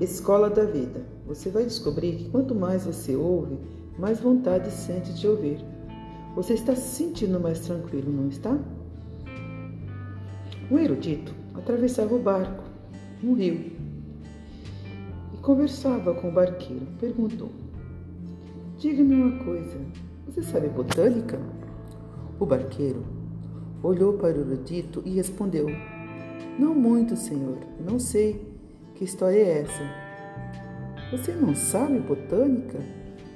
Escola da Vida. Você vai descobrir que quanto mais você ouve, mais vontade sente de ouvir. Você está se sentindo mais tranquilo, não está? Um erudito atravessava o barco, um rio, e conversava com o barqueiro. Perguntou: Diga-me uma coisa, você sabe botânica? O barqueiro olhou para o erudito e respondeu: Não muito, senhor, não sei. Que história é essa? Você não sabe botânica?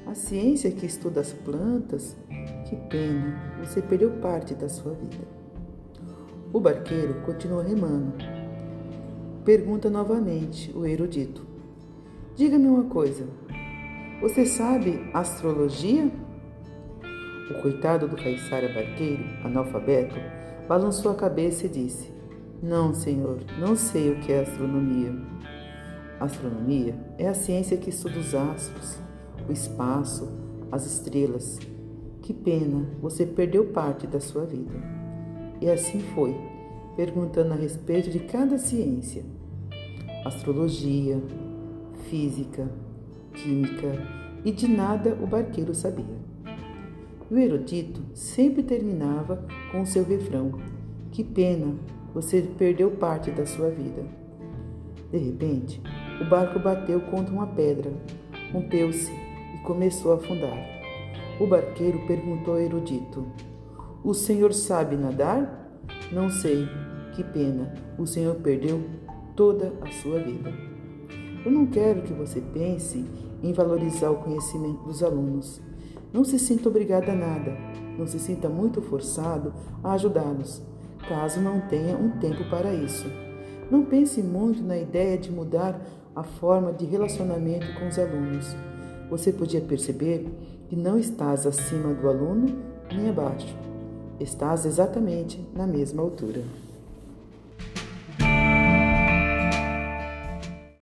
A ciência que estuda as plantas? Que pena, você perdeu parte da sua vida. O barqueiro continua remando. Pergunta novamente o erudito: Diga-me uma coisa. Você sabe astrologia? O coitado do caiçara barqueiro, analfabeto, balançou a cabeça e disse: Não, senhor, não sei o que é astronomia. Astronomia é a ciência que estuda os astros, o espaço, as estrelas. Que pena, você perdeu parte da sua vida. E assim foi, perguntando a respeito de cada ciência: astrologia, física, química, e de nada o barqueiro sabia. E o erudito sempre terminava com o seu refrão: Que pena, você perdeu parte da sua vida. De repente, o barco bateu contra uma pedra, rompeu-se e começou a afundar. O barqueiro perguntou erudito: O senhor sabe nadar? Não sei. Que pena, o senhor perdeu toda a sua vida. Eu não quero que você pense em valorizar o conhecimento dos alunos. Não se sinta obrigado a nada. Não se sinta muito forçado a ajudá-los, caso não tenha um tempo para isso. Não pense muito na ideia de mudar a forma de relacionamento com os alunos. Você podia perceber que não estás acima do aluno nem abaixo. Estás exatamente na mesma altura.